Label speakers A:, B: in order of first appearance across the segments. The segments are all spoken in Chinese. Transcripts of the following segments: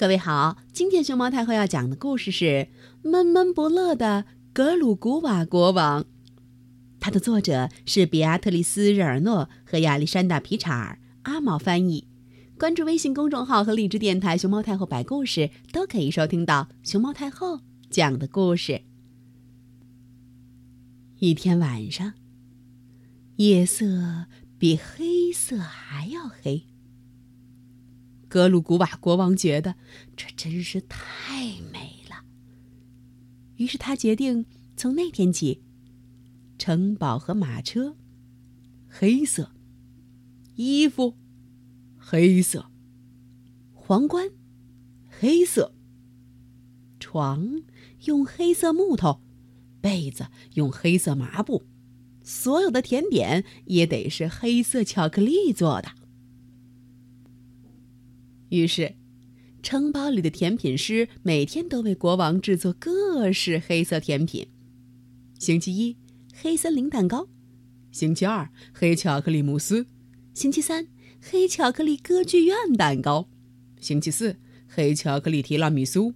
A: 各位好，今天熊猫太后要讲的故事是《闷闷不乐的格鲁古瓦国王》，它的作者是比亚特丽斯·热尔诺和亚历山大·皮查尔，阿毛翻译。关注微信公众号和荔枝电台“熊猫太后摆故事”，都可以收听到熊猫太后讲的故事。一天晚上，夜色比黑色还要黑。格鲁古瓦国王觉得这真是太美了，于是他决定从那天起，城堡和马车黑色，衣服黑色，皇冠黑色，床用黑色木头，被子用黑色麻布，所有的甜点也得是黑色巧克力做的。于是，城堡里的甜品师每天都为国王制作各式黑色甜品。星期一，黑森林蛋糕；星期二，黑巧克力慕斯；星期三，黑巧克力歌剧院蛋糕；星期四，黑巧克力提拉米苏；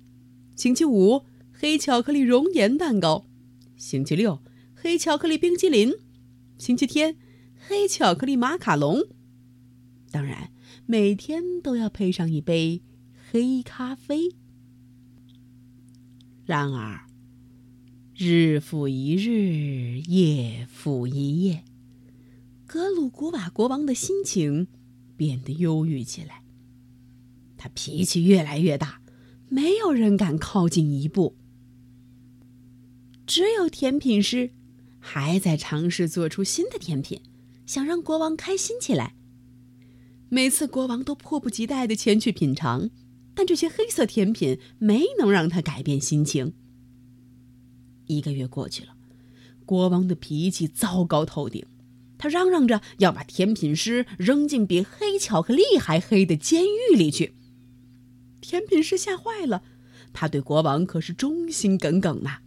A: 星期五，黑巧克力熔岩蛋糕；星期六，黑巧克力冰激凌；星期天，黑巧克力马卡龙。当然。每天都要配上一杯黑咖啡。然而，日复一日，夜复一夜，格鲁古瓦国王的心情变得忧郁起来。他脾气越来越大，没有人敢靠近一步。只有甜品师还在尝试做出新的甜品，想让国王开心起来。每次国王都迫不及待地前去品尝，但这些黑色甜品没能让他改变心情。一个月过去了，国王的脾气糟糕透顶，他嚷嚷着要把甜品师扔进比黑巧克力还黑的监狱里去。甜品师吓坏了，他对国王可是忠心耿耿呐。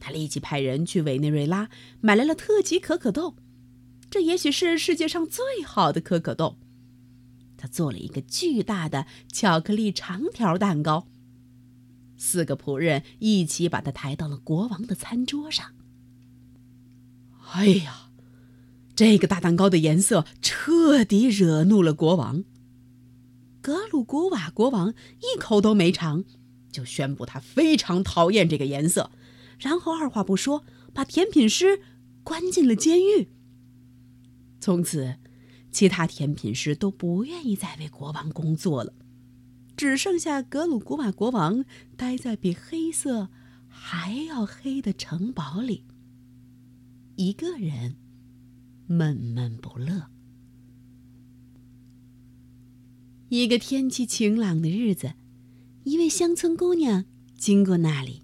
A: 他立即派人去委内瑞拉买来了特级可可豆，这也许是世界上最好的可可豆。他做了一个巨大的巧克力长条蛋糕。四个仆人一起把它抬到了国王的餐桌上。哎呀，这个大蛋糕的颜色彻底惹怒了国王。格鲁古瓦国王一口都没尝，就宣布他非常讨厌这个颜色，然后二话不说把甜品师关进了监狱。从此。其他甜品师都不愿意再为国王工作了，只剩下格鲁古瓦国王待在比黑色还要黑的城堡里，一个人闷闷不乐。一个天气晴朗的日子，一位乡村姑娘经过那里，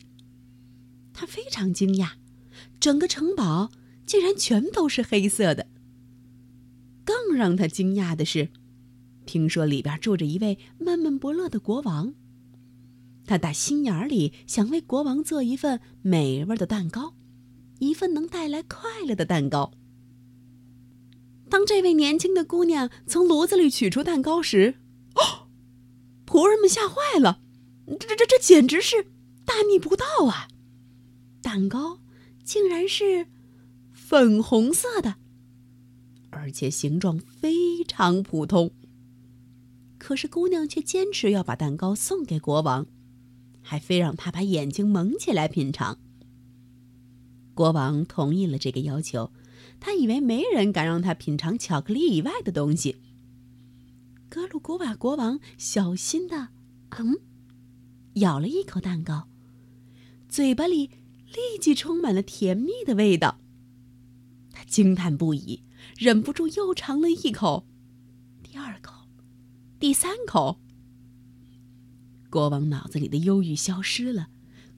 A: 她非常惊讶，整个城堡竟然全都是黑色的。让他惊讶的是，听说里边住着一位闷闷不乐的国王。他打心眼里想为国王做一份美味的蛋糕，一份能带来快乐的蛋糕。当这位年轻的姑娘从炉子里取出蛋糕时，哦，仆人们吓坏了，这这这简直是大逆不道啊！蛋糕竟然是粉红色的。而且形状非常普通。可是姑娘却坚持要把蛋糕送给国王，还非让他把眼睛蒙起来品尝。国王同意了这个要求，他以为没人敢让他品尝巧克力以外的东西。格鲁古瓦国王小心的，嗯，咬了一口蛋糕，嘴巴里立即充满了甜蜜的味道。惊叹不已。忍不住又尝了一口，第二口，第三口。国王脑子里的忧郁消失了，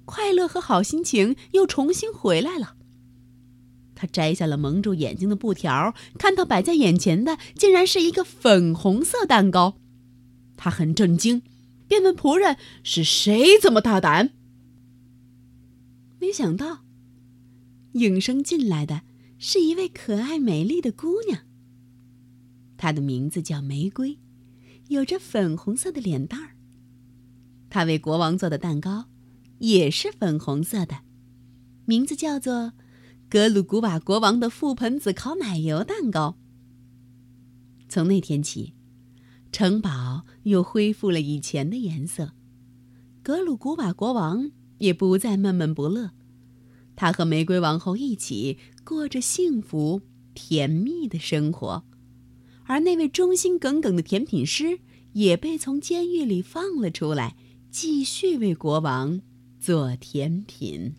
A: 快乐和好心情又重新回来了。他摘下了蒙住眼睛的布条，看到摆在眼前的竟然是一个粉红色蛋糕，他很震惊，便问仆人：“是谁这么大胆？”没想到，应声进来的。是一位可爱美丽的姑娘。她的名字叫玫瑰，有着粉红色的脸蛋儿。她为国王做的蛋糕也是粉红色的，名字叫做“格鲁古瓦国王的覆盆子烤奶油蛋糕”。从那天起，城堡又恢复了以前的颜色，格鲁古瓦国王也不再闷闷不乐，他和玫瑰王后一起过着幸福甜蜜的生活，而那位忠心耿耿的甜品师也被从监狱里放了出来，继续为国王做甜品。